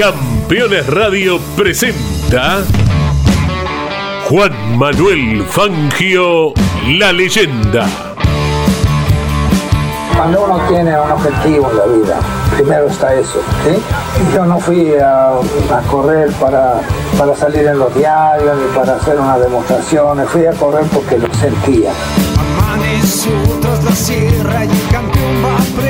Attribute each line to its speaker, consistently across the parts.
Speaker 1: Campeones Radio presenta Juan Manuel Fangio, la leyenda.
Speaker 2: Cuando uno tiene un objetivo en la vida, primero está eso. ¿sí? Yo no fui a, a correr para, para salir en los diarios ni para hacer una demostración, fui a correr porque lo sentía.
Speaker 3: Amaneció tras la sierra y el campeón va preparando.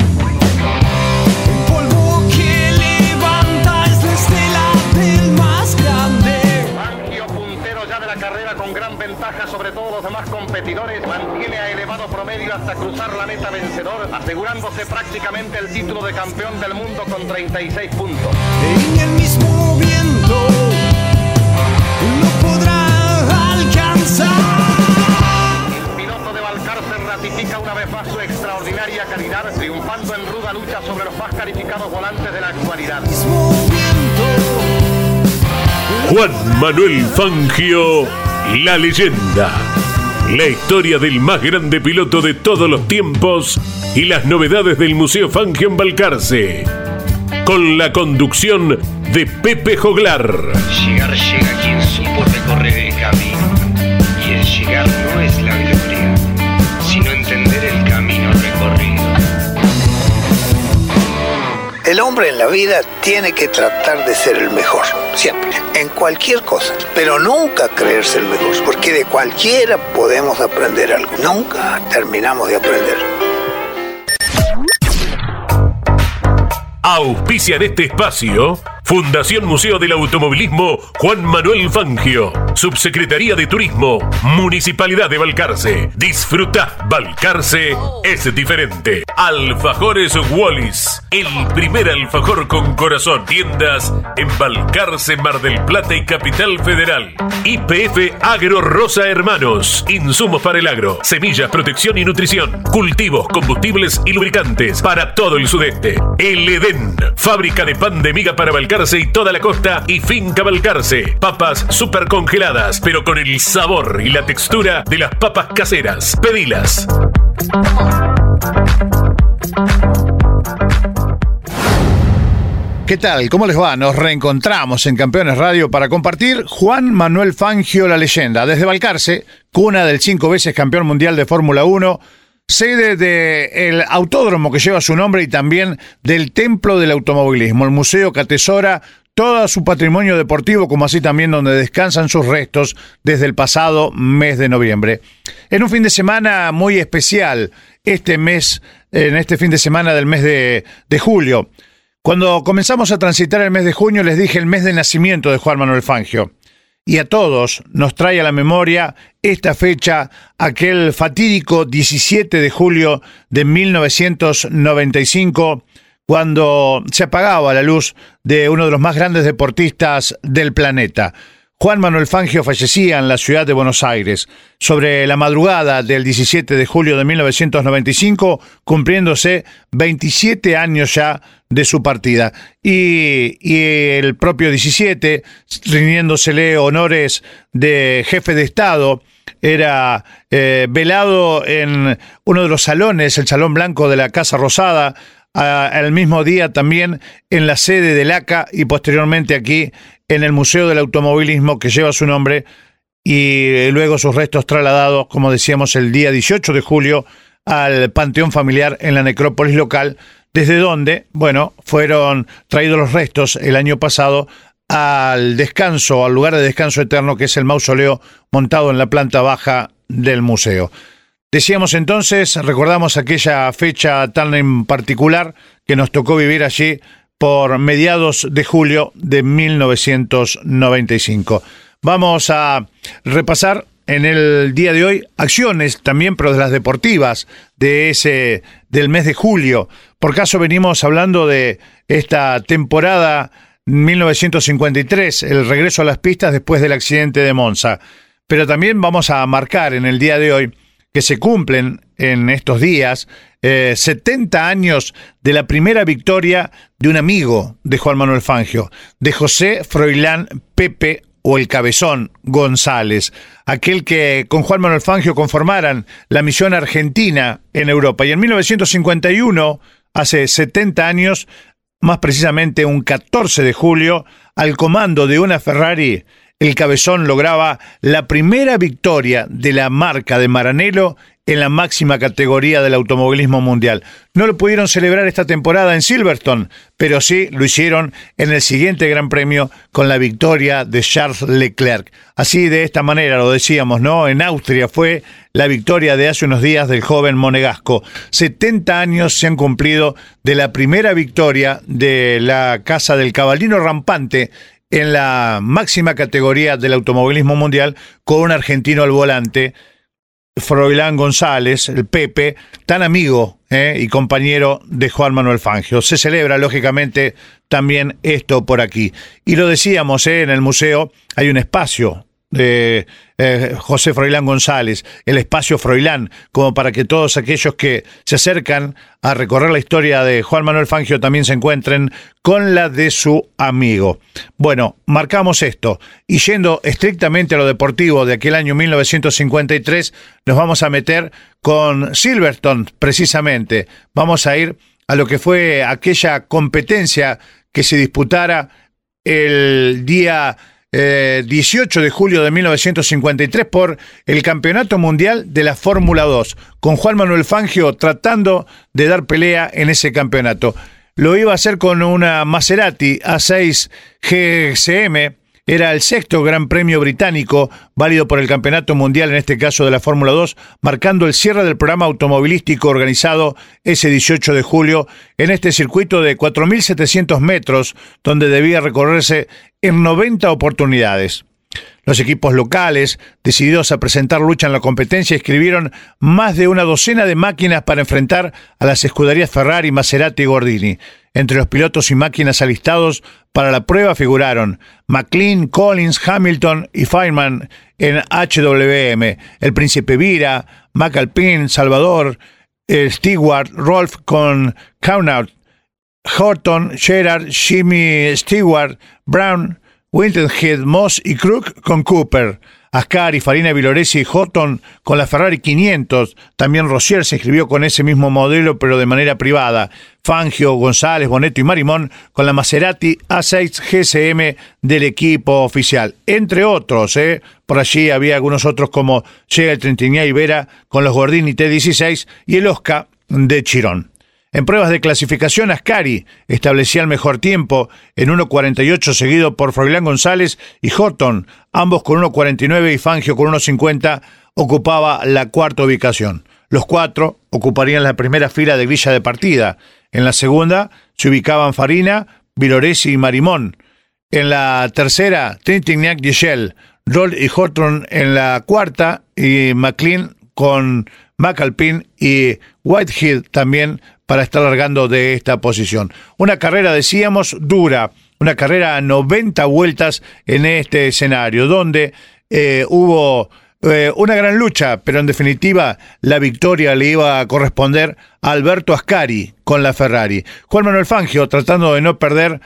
Speaker 4: Hasta cruzar la meta vencedor, asegurándose prácticamente el título de campeón del mundo con 36 puntos.
Speaker 3: En el mismo viento no podrá alcanzar.
Speaker 4: El piloto de Balcarce ratifica una vez más su extraordinaria calidad, triunfando en ruda lucha sobre los más calificados volantes de la actualidad.
Speaker 1: Juan Manuel Fangio, la leyenda. La historia del más grande piloto de todos los tiempos y las novedades del Museo Fangio en Balcarce. Con la conducción de Pepe Joglar.
Speaker 5: Llegar llega quien supo recorrer el camino. Y el llegar no es la gloria,
Speaker 2: El hombre en la vida tiene que tratar de ser el mejor, siempre, en cualquier cosa, pero nunca creerse el mejor, porque de cualquiera podemos aprender algo, nunca terminamos de aprender.
Speaker 1: Auspician este espacio Fundación Museo del Automovilismo Juan Manuel Fangio, Subsecretaría de Turismo, Municipalidad de Balcarce. Disfruta, Balcarce es diferente. Alfajores Wallis, el primer alfajor con corazón. Tiendas en Balcarce, Mar del Plata y Capital Federal. IPF Agro Rosa Hermanos, insumos para el agro, semillas, protección y nutrición, cultivos, combustibles y lubricantes para todo el sudeste. El Edén, fábrica de pan de miga para Balcarce y toda la costa y finca Balcarce. Papas super congeladas, pero con el sabor y la textura de las papas caseras. Pedilas.
Speaker 6: ¿Qué tal? ¿Cómo les va? Nos reencontramos en Campeones Radio para compartir Juan Manuel Fangio, la leyenda, desde Balcarce, cuna del cinco veces campeón mundial de Fórmula 1, sede del autódromo que lleva su nombre y también del Templo del Automovilismo, el museo que atesora todo su patrimonio deportivo, como así también donde descansan sus restos desde el pasado mes de noviembre. En un fin de semana muy especial, este mes, en este fin de semana del mes de, de julio. Cuando comenzamos a transitar el mes de junio, les dije el mes de nacimiento de Juan Manuel Fangio. Y a todos nos trae a la memoria esta fecha, aquel fatídico 17 de julio de 1995, cuando se apagaba la luz de uno de los más grandes deportistas del planeta. Juan Manuel Fangio fallecía en la ciudad de Buenos Aires sobre la madrugada del 17 de julio de 1995, cumpliéndose 27 años ya de su partida. Y, y el propio 17, rindiéndosele honores de jefe de Estado, era eh, velado en uno de los salones, el Salón Blanco de la Casa Rosada, al mismo día también en la sede del ACA y posteriormente aquí en el Museo del Automovilismo que lleva su nombre y luego sus restos trasladados, como decíamos, el día 18 de julio al Panteón Familiar en la necrópolis local, desde donde, bueno, fueron traídos los restos el año pasado al descanso, al lugar de descanso eterno que es el mausoleo montado en la planta baja del museo. Decíamos entonces, recordamos aquella fecha tan en particular que nos tocó vivir allí por mediados de julio de 1995. Vamos a repasar en el día de hoy acciones también, pero de las deportivas de ese del mes de julio. Por caso venimos hablando de esta temporada 1953, el regreso a las pistas después del accidente de Monza. Pero también vamos a marcar en el día de hoy que se cumplen en estos días, 70 eh, años de la primera victoria de un amigo de Juan Manuel Fangio, de José Froilán Pepe o el Cabezón González, aquel que con Juan Manuel Fangio conformaran la misión argentina en Europa. Y en 1951, hace 70 años, más precisamente un 14 de julio, al comando de una Ferrari, el Cabezón lograba la primera victoria de la marca de Maranello en la máxima categoría del automovilismo mundial. No lo pudieron celebrar esta temporada en Silverstone, pero sí lo hicieron en el siguiente Gran Premio con la victoria de Charles Leclerc. Así de esta manera lo decíamos, ¿no? En Austria fue la victoria de hace unos días del joven monegasco. 70 años se han cumplido de la primera victoria de la Casa del Caballino Rampante en la máxima categoría del automovilismo mundial con un argentino al volante Froilán González, el Pepe, tan amigo eh, y compañero de Juan Manuel Fangio. Se celebra, lógicamente, también esto por aquí. Y lo decíamos, eh, en el museo hay un espacio de eh, José Froilán González, el espacio Froilán, como para que todos aquellos que se acercan a recorrer la historia de Juan Manuel Fangio también se encuentren con la de su amigo. Bueno, marcamos esto y yendo estrictamente a lo deportivo de aquel año 1953, nos vamos a meter con Silverstone precisamente. Vamos a ir a lo que fue aquella competencia que se disputara el día 18 eh, de julio de 1953 por el Campeonato Mundial de la Fórmula 2, con Juan Manuel Fangio tratando de dar pelea en ese campeonato. Lo iba a hacer con una Maserati A6 GSM era el sexto Gran Premio británico válido por el Campeonato Mundial, en este caso de la Fórmula 2, marcando el cierre del programa automovilístico organizado ese 18 de julio en este circuito de 4.700 metros, donde debía recorrerse en 90 oportunidades. Los equipos locales, decididos a presentar lucha en la competencia, escribieron más de una docena de máquinas para enfrentar a las escuderías Ferrari, Maserati y Gordini. Entre los pilotos y máquinas alistados para la prueba figuraron McLean, Collins, Hamilton y Feynman en HWM, el Príncipe Vira, McAlpin, Salvador, Stewart, Rolf con Counout, Horton, Gerard, Jimmy Stewart, Brown, Winterhead, Moss y Crook con Cooper. Ascari, Farina, Viloresi y Houghton con la Ferrari 500. También Rossier se inscribió con ese mismo modelo, pero de manera privada. Fangio, González, Boneto y Marimón con la Maserati A6 GSM del equipo oficial. Entre otros, ¿eh? por allí había algunos otros como Llega el Trentinía y Vera con los Gordini T16 y el Oscar de Chirón. En pruebas de clasificación, Ascari establecía el mejor tiempo en 1.48 seguido por Froilán González y Horton, ambos con 1.49 y Fangio con 1.50 ocupaba la cuarta ubicación. Los cuatro ocuparían la primera fila de grilla de partida. En la segunda se ubicaban Farina, Viloresi y Marimón. En la tercera, Trintignac y Roll y Horton en la cuarta y McLean con McAlpin y Whitehead también para estar largando de esta posición. Una carrera, decíamos, dura, una carrera a 90 vueltas en este escenario, donde eh, hubo eh, una gran lucha, pero en definitiva la victoria le iba a corresponder a Alberto Ascari con la Ferrari. Juan Manuel Fangio, tratando de no perder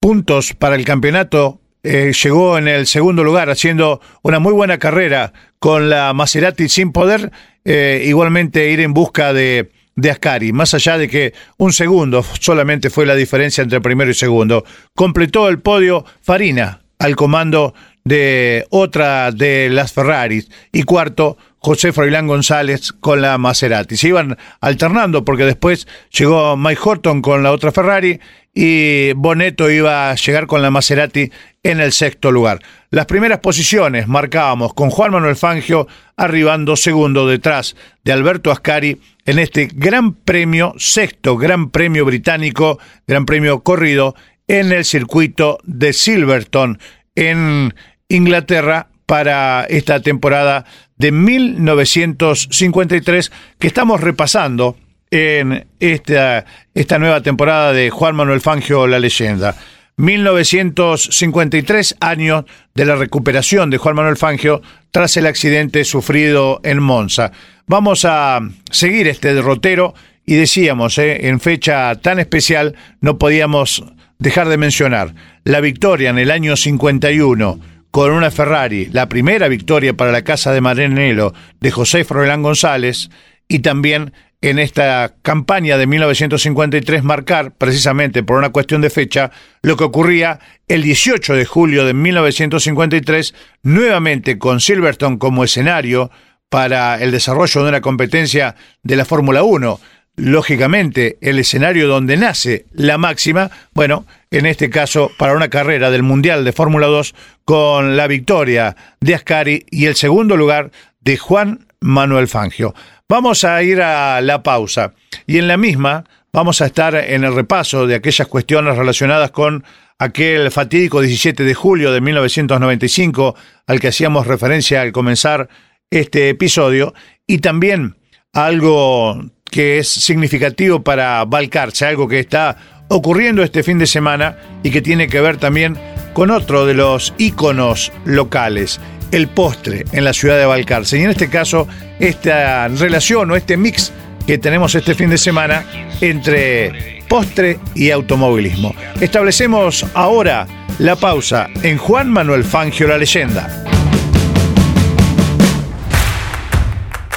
Speaker 6: puntos para el campeonato, eh, llegó en el segundo lugar haciendo una muy buena carrera con la Maserati sin poder igualmente ir en busca de de Ascari, más allá de que un segundo solamente fue la diferencia entre primero y segundo. Completó el podio Farina al comando de otra de las Ferraris y cuarto José Froilán González con la Maserati. Se iban alternando porque después llegó Mike Horton con la otra Ferrari y Boneto iba a llegar con la Maserati en el sexto lugar. Las primeras posiciones marcábamos con Juan Manuel Fangio arribando segundo detrás de Alberto Ascari en este gran premio, sexto gran premio británico, gran premio corrido en el circuito de Silverstone en Inglaterra para esta temporada de 1953 que estamos repasando en esta, esta nueva temporada de Juan Manuel Fangio, la leyenda. 1953 años de la recuperación de Juan Manuel Fangio tras el accidente sufrido en Monza. Vamos a seguir este derrotero y decíamos, eh, en fecha tan especial no podíamos dejar de mencionar la victoria en el año 51 con una Ferrari, la primera victoria para la Casa de Maranello de José Froilán González y también en esta campaña de 1953 marcar, precisamente por una cuestión de fecha, lo que ocurría el 18 de julio de 1953, nuevamente con Silverstone como escenario para el desarrollo de una competencia de la Fórmula 1. Lógicamente, el escenario donde nace la máxima, bueno, en este caso para una carrera del Mundial de Fórmula 2 con la victoria de Ascari y el segundo lugar de Juan Manuel Fangio. Vamos a ir a la pausa. Y en la misma vamos a estar en el repaso de aquellas cuestiones relacionadas con aquel fatídico 17 de julio de 1995 al que hacíamos referencia al comenzar este episodio y también algo que es significativo para Valcarce, algo que está ocurriendo este fin de semana y que tiene que ver también con otro de los íconos locales, el postre en la ciudad de Valcarce. Y en este caso, esta relación o este mix que tenemos este fin de semana entre postre y automovilismo. Establecemos ahora la pausa en Juan Manuel Fangio, la leyenda.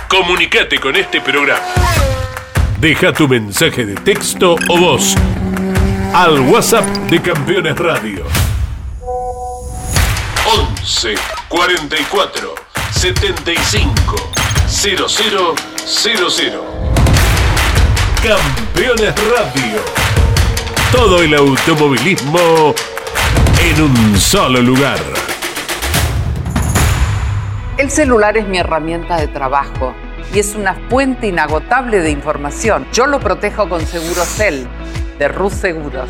Speaker 1: Comunicate con este programa. Deja tu mensaje de texto o voz al WhatsApp de Campeones Radio 11 44 75 0000. Campeones Radio. Todo el automovilismo en un solo lugar.
Speaker 7: El celular es mi herramienta de trabajo y es una fuente inagotable de información. Yo lo protejo con Segurocel de Rus Seguros.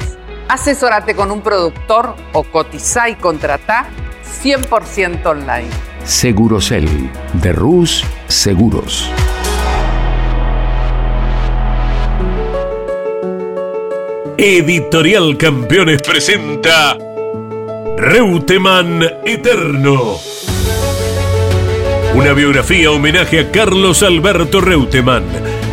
Speaker 7: Asesórate con un productor o cotiza y contrata 100% online.
Speaker 8: Segurocel de Rus Seguros.
Speaker 1: Editorial Campeones presenta Reutemann Eterno. Una biografía homenaje a Carlos Alberto Reutemann,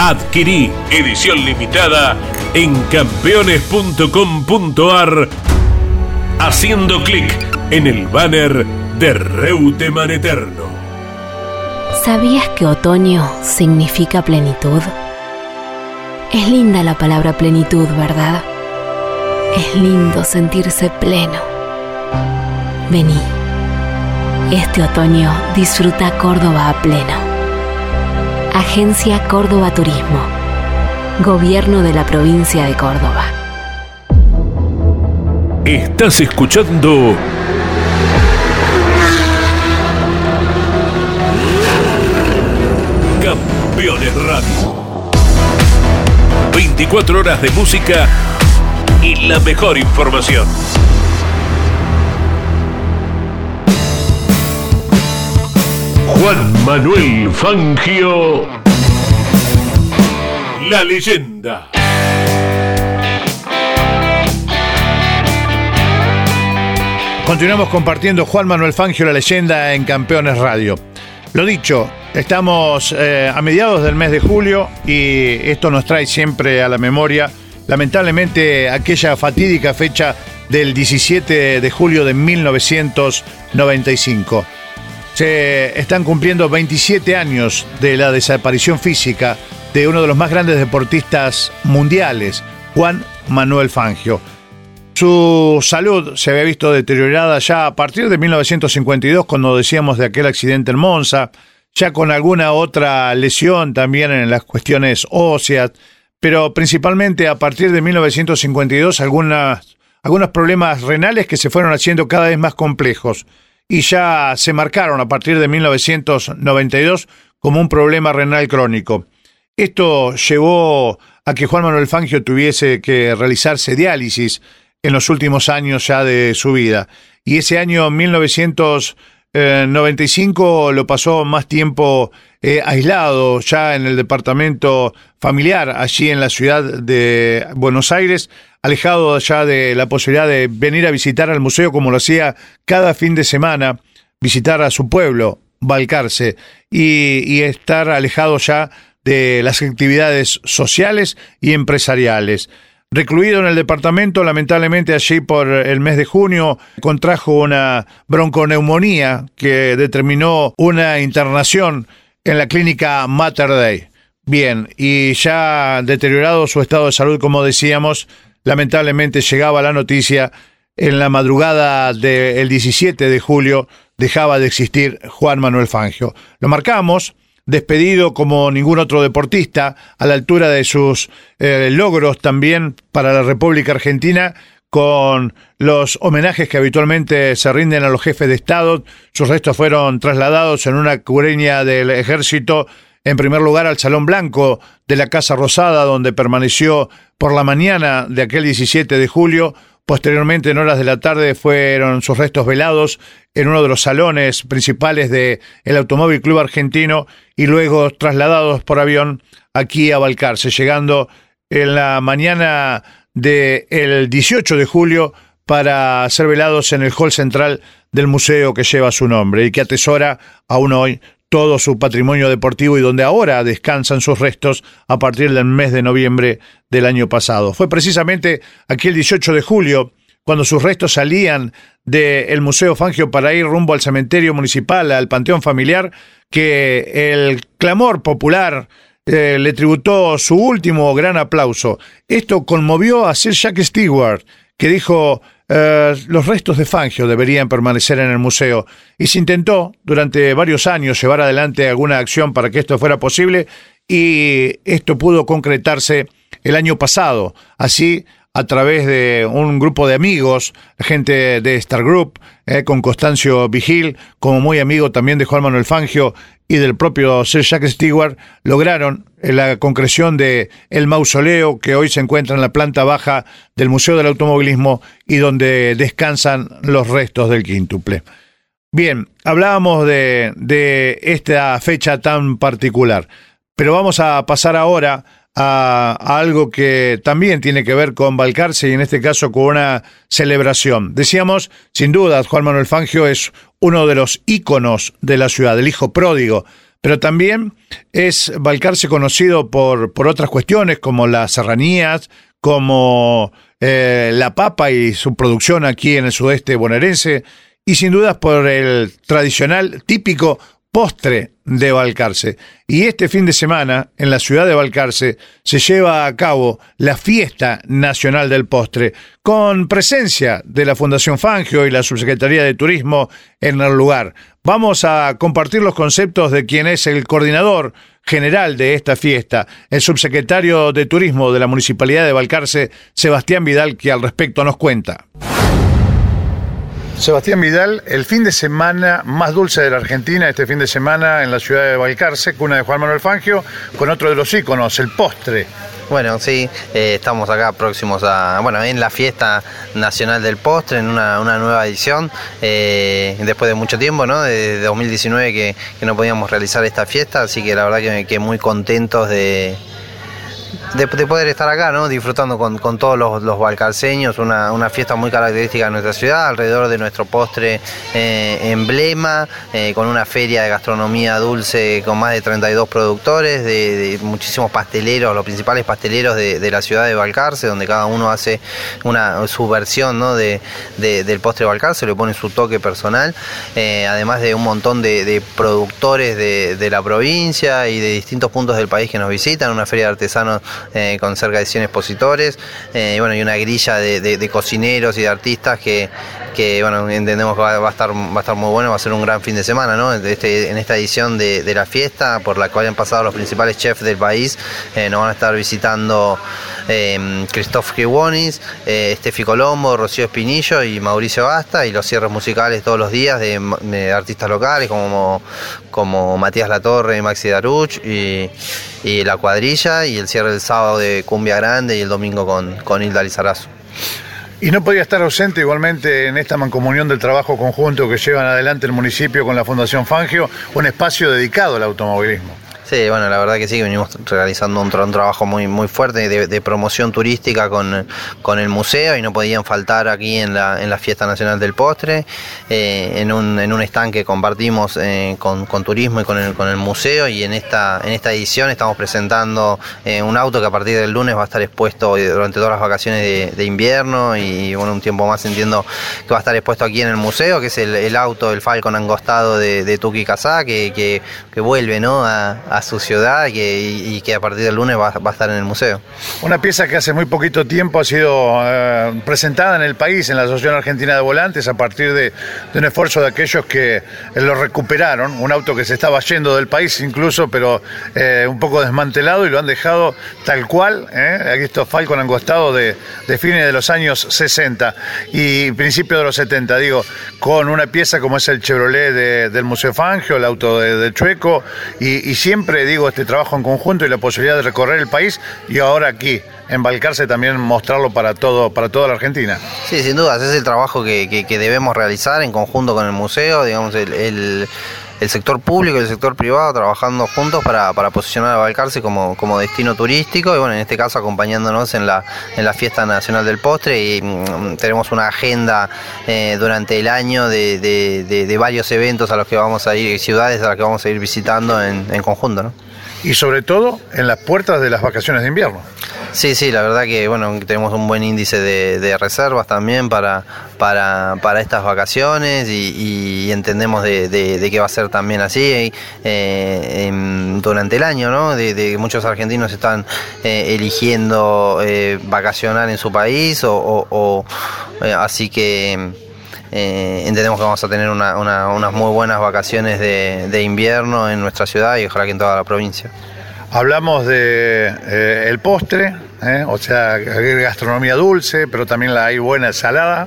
Speaker 1: Adquirí edición limitada en campeones.com.ar haciendo clic en el banner de Reutemann Eterno.
Speaker 9: ¿Sabías que otoño significa plenitud? Es linda la palabra plenitud, ¿verdad? Es lindo sentirse pleno. Vení. Este otoño disfruta Córdoba a pleno. Agencia Córdoba Turismo. Gobierno de la provincia de Córdoba.
Speaker 1: Estás escuchando Campeones Radio. 24 horas de música y la mejor información. Juan Manuel Fangio, la leyenda.
Speaker 6: Continuamos compartiendo Juan Manuel Fangio, la leyenda en Campeones Radio. Lo dicho, estamos eh, a mediados del mes de julio y esto nos trae siempre a la memoria, lamentablemente, aquella fatídica fecha del 17 de julio de 1995. Se están cumpliendo 27 años de la desaparición física de uno de los más grandes deportistas mundiales, Juan Manuel Fangio. Su salud se había visto deteriorada ya a partir de 1952, cuando decíamos de aquel accidente en Monza, ya con alguna otra lesión también en las cuestiones óseas, pero principalmente a partir de 1952 algunas, algunos problemas renales que se fueron haciendo cada vez más complejos y ya se marcaron a partir de 1992 como un problema renal crónico. Esto llevó a que Juan Manuel Fangio tuviese que realizarse diálisis en los últimos años ya de su vida. Y ese año 1995 lo pasó más tiempo eh, aislado ya en el departamento familiar, allí en la ciudad de Buenos Aires, alejado ya de la posibilidad de venir a visitar al museo como lo hacía cada fin de semana, visitar a su pueblo, Balcarce, y estar alejado ya de las actividades sociales y empresariales. Recluido en el departamento, lamentablemente allí por el mes de junio contrajo una bronconeumonía que determinó una internación en la clínica Mater Dei. Bien, y ya deteriorado su estado de salud, como decíamos, lamentablemente llegaba la noticia en la madrugada del 17 de julio dejaba de existir Juan Manuel Fangio. Lo marcamos, despedido como ningún otro deportista, a la altura de sus eh, logros también para la República Argentina, con los homenajes que habitualmente se rinden a los jefes de Estado. Sus restos fueron trasladados en una cureña del ejército, en primer lugar al Salón Blanco de la Casa Rosada, donde permaneció por la mañana de aquel 17 de julio. Posteriormente, en horas de la tarde, fueron sus restos velados en uno de los salones principales del el Automóvil Club Argentino y luego trasladados por avión aquí a Balcarce, llegando en la mañana del 18 de julio para ser velados en el hall central del museo que lleva su nombre y que atesora aún hoy todo su patrimonio deportivo y donde ahora descansan sus restos a partir del mes de noviembre del año pasado. Fue precisamente aquel 18 de julio cuando sus restos salían del Museo Fangio para ir rumbo al cementerio municipal, al Panteón Familiar, que el clamor popular eh, le tributó su último gran aplauso. Esto conmovió a Sir Jack Stewart, que dijo eh, los restos de Fangio deberían permanecer en el museo y se intentó durante varios años llevar adelante alguna acción para que esto fuera posible y esto pudo concretarse el año pasado. Así, a través de un grupo de amigos, gente de Star Group, eh, con Constancio Vigil, como muy amigo también de Juan Manuel Fangio y del propio Sir Jack Stewart, lograron la concreción de el mausoleo que hoy se encuentra en la planta baja del Museo del Automovilismo y donde descansan los restos del quíntuple. Bien, hablábamos de, de esta fecha tan particular, pero vamos a pasar ahora a, algo que también tiene que ver con Balcarce y en este caso con una celebración. Decíamos, sin duda, Juan Manuel Fangio es uno de los íconos de la ciudad, el hijo pródigo, pero también es Balcarce conocido por, por otras cuestiones como las serranías, como eh, la papa y su producción aquí en el sudeste bonaerense, y sin dudas por el tradicional, típico postre de Balcarce. Y este fin de semana, en la ciudad de Balcarce, se lleva a cabo la fiesta nacional del postre, con presencia de la Fundación Fangio y la Subsecretaría de Turismo en el lugar. Vamos a compartir los conceptos de quien es el coordinador general de esta fiesta, el subsecretario de Turismo de la Municipalidad de Balcarce, Sebastián Vidal, que al respecto nos cuenta. Sebastián Vidal, el fin de semana más dulce de la Argentina, este fin de semana en la ciudad de Balcarce, cuna de Juan Manuel Fangio, con otro de los íconos, el postre.
Speaker 10: Bueno, sí, eh, estamos acá próximos a, bueno, en la fiesta nacional del postre, en una, nueva edición, eh, después de mucho tiempo, ¿no? De, 2019 que, no podíamos realizar esta fiesta, así que la verdad que, que muy contentos de, de, poder estar acá, ¿no? disfrutando con, todos los, los balcarceños, una, fiesta muy característica de nuestra ciudad, alrededor de nuestro postre eh, emblema, eh, con una feria de gastronomía dulce con más de 32 productores, de, muchísimos pasteleros, los principales pasteleros de, la ciudad de Balcarce, donde cada uno hace una, su versión ¿no? de, del postre Balcarce, le pone su toque personal, eh, además de un montón de, productores de, la provincia y de distintos puntos del país que nos visitan, una feria de artesanos eh, con cerca de 100 expositores, eh, y, bueno, y una grilla de, cocineros y de artistas que, bueno, entendemos que va, a estar, va a estar muy bueno, va a ser un gran fin de semana, ¿no? Este, en esta edición de, la fiesta, por la cual han pasado los principales chefs del país, eh, nos van a estar visitando eh, Christoph Giwonis, eh, Estefi Colombo, Rocío Espinillo y Mauricio Basta, y los cierres musicales todos los días de, artistas locales como, como Matías Latorre Maxi Daruch, y, y La Cuadrilla, y el cierre del sábado de Cumbia Grande y el domingo con, con Hilda Lizarazo.
Speaker 6: Y no podía estar ausente igualmente en esta mancomunión del trabajo conjunto que llevan adelante el municipio con la Fundación Fangio, un espacio dedicado al automovilismo.
Speaker 10: Sí, bueno, la verdad que sí, que venimos realizando un, un trabajo muy, muy fuerte de, promoción turística con, con el museo y no podían faltar aquí en la, en la Fiesta Nacional del Postre, eh, en, un, en un stand que compartimos eh, con, con, turismo y con el, con el museo y en esta, en esta edición estamos presentando eh, un auto que a partir del lunes va a estar expuesto durante todas las vacaciones de, de, invierno y bueno, un tiempo más entiendo que va a estar expuesto aquí en el museo, que es el, el auto, el Falcon angostado de, de Tuki que, que, que vuelve ¿no? a, a a su ciudad y que, a partir del lunes va, va, a estar en el museo.
Speaker 6: Una pieza que hace muy poquito tiempo ha sido eh, presentada en el país, en la Asociación Argentina de Volantes, a partir de, un esfuerzo de aquellos que eh, lo recuperaron, un auto que se estaba yendo del país incluso, pero eh, un poco desmantelado y lo han dejado tal cual. Aquí está Falcon angostado de, de fines de los años 60 y principios de los 70, digo, con una pieza como es el Chevrolet de, del Museo Fangio, el auto de, de Chueco, y siempre siempre digo este trabajo en conjunto y la posibilidad de recorrer el país y ahora aquí en Balcarce también mostrarlo para todo para toda la Argentina.
Speaker 10: Sí, sin duda, ese es el trabajo que, que, debemos realizar en conjunto con el museo, digamos el el sector público y el sector privado trabajando juntos para, para posicionar a Balcarce como, como, destino turístico y bueno, en este caso acompañándonos en la, en la Fiesta Nacional del Postre y mm, tenemos una agenda eh, durante el año de, de, varios eventos a los que vamos a ir, ciudades a las que vamos a ir visitando en, en conjunto. ¿no?
Speaker 6: Y sobre todo en las puertas de las vacaciones de invierno.
Speaker 10: Sí, sí, la verdad que bueno, tenemos un buen índice de, de reservas también para, para, para, estas vacaciones y, y entendemos de, de, que va a ser también así eh, durante el año, ¿no? De, muchos argentinos están eh, eligiendo eh, vacacionar en su país o, o, o eh, así que eh, entendemos que vamos a tener una, una, unas muy buenas vacaciones de, de, invierno en nuestra ciudad y ojalá que en toda la provincia.
Speaker 6: Hablamos de eh, el postre, eh, o sea, gastronomía dulce, pero también la hay buena salada.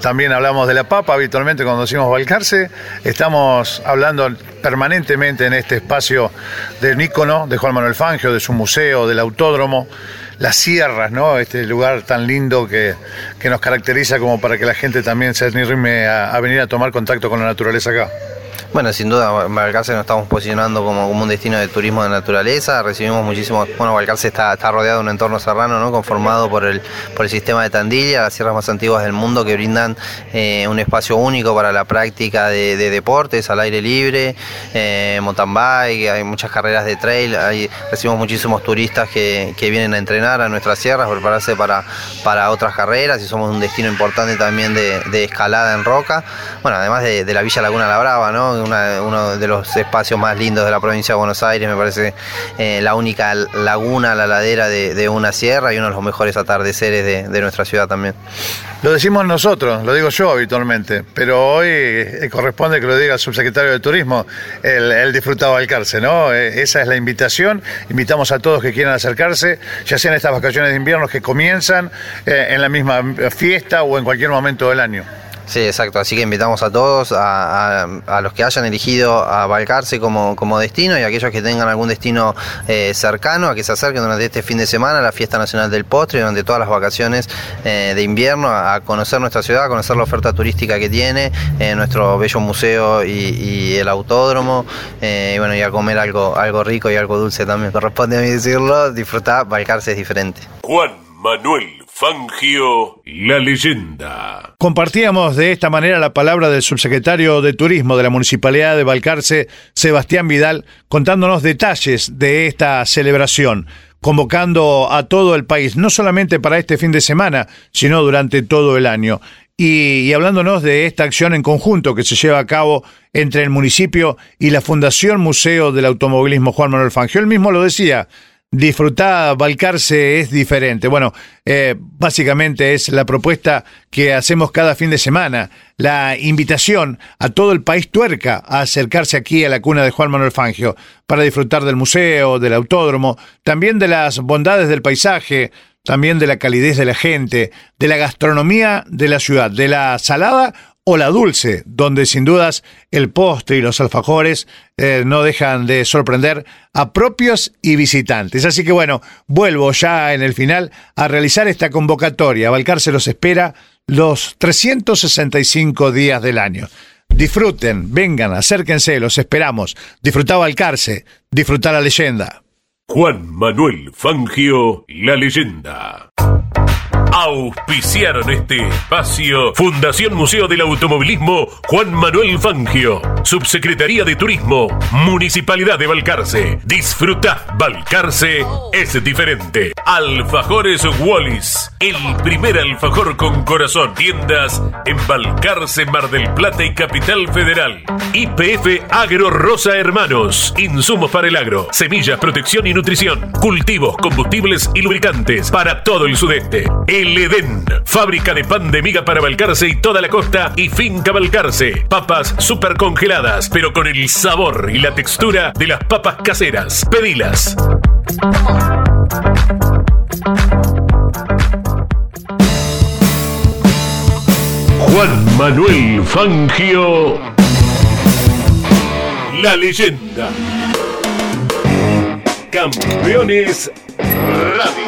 Speaker 6: También hablamos de la papa, habitualmente cuando decimos Balcarce. Estamos hablando permanentemente en este espacio del Nícono, de Juan Manuel Fangio, de su museo, del autódromo las sierras, ¿no? Este lugar tan lindo que, que, nos caracteriza como para que la gente también se anime a venir a tomar contacto con la naturaleza acá.
Speaker 10: Bueno, sin duda, Balcarce nos estamos posicionando como, un destino de turismo de naturaleza. Recibimos muchísimos. Bueno, Balcarce está, está rodeado de un entorno serrano, ¿no? Conformado por el, por el sistema de Tandilla, las sierras más antiguas del mundo que brindan eh, un espacio único para la práctica de, de deportes al aire libre, eh, mountain bike, hay muchas carreras de trail. Hay, recibimos muchísimos turistas que, que vienen a entrenar a nuestras sierras, prepararse para, para otras carreras y somos un destino importante también de, de escalada en roca. Bueno, además de, de la Villa Laguna La Brava, ¿no? Uno de los espacios más lindos de la provincia de Buenos Aires, me parece eh, la única laguna, la ladera de, una sierra y uno de los mejores atardeceres de, nuestra ciudad también.
Speaker 6: Lo decimos nosotros, lo digo yo habitualmente, pero hoy eh, corresponde que lo diga el subsecretario de Turismo, el, el disfrutado Alcarce, ¿no? Eh, esa es la invitación, invitamos a todos que quieran acercarse, ya sean estas vacaciones de invierno que comienzan en la misma fiesta o en cualquier momento del año.
Speaker 10: Sí, exacto. Así que invitamos a todos, a, los que hayan elegido a Balcarce como, como destino y a aquellos que tengan algún destino eh, cercano, a que se acerquen durante este fin de semana a la Fiesta Nacional del Postre, durante todas las vacaciones eh, de invierno, a, conocer nuestra ciudad, a conocer la oferta turística que tiene, eh, nuestro bello museo y, y el autódromo, eh, y bueno, y a comer algo, algo rico y algo dulce también. Corresponde a mí decirlo, disfrutar, Balcarce es diferente.
Speaker 1: Juan Manuel Fangio, la leyenda.
Speaker 6: Compartíamos de esta manera la palabra del subsecretario de Turismo de la Municipalidad de Balcarce, Sebastián Vidal, contándonos detalles de esta celebración, convocando a todo el país, no solamente para este fin de semana, sino durante todo el año. Y, hablándonos de esta acción en conjunto que se lleva a cabo entre el municipio y la Fundación Museo del Automovilismo Juan Manuel Fangio. Él mismo lo decía, disfrutar Balcarce es diferente. Bueno, eh, básicamente es la propuesta que hacemos cada fin de semana, la invitación a todo el país tuerca a acercarse aquí a la cuna de Juan Manuel Fangio para disfrutar del museo, del autódromo, también de las bondades del paisaje, también de la calidez de la gente, de la gastronomía de la ciudad, de la salada o la dulce, donde sin dudas el postre y los alfajores eh, no dejan de sorprender a propios y visitantes. Así que bueno, vuelvo ya en el final a realizar esta convocatoria. Balcarce los espera los 365 días del año. Disfruten, vengan, acérquense, los esperamos. Disfruta Balcarce, disfrutar la leyenda.
Speaker 1: Juan Manuel Fangio, la leyenda. Auspiciaron este espacio Fundación Museo del Automovilismo Juan Manuel Fangio, Subsecretaría de Turismo, Municipalidad de Balcarce. Disfruta, Balcarce es diferente. Alfajores Wallis, el primer alfajor con corazón. Tiendas en Balcarce, Mar del Plata y Capital Federal. IPF Agro Rosa Hermanos, insumos para el agro, semillas, protección y nutrición, cultivos, combustibles y lubricantes para todo el sudeste. El Edén, fábrica de pan de miga para Balcarce y toda la costa y finca Balcarce. Papas super congeladas, pero con el sabor y la textura de las papas caseras. Pedilas. Juan Manuel Fangio, la leyenda. Campeones Radio.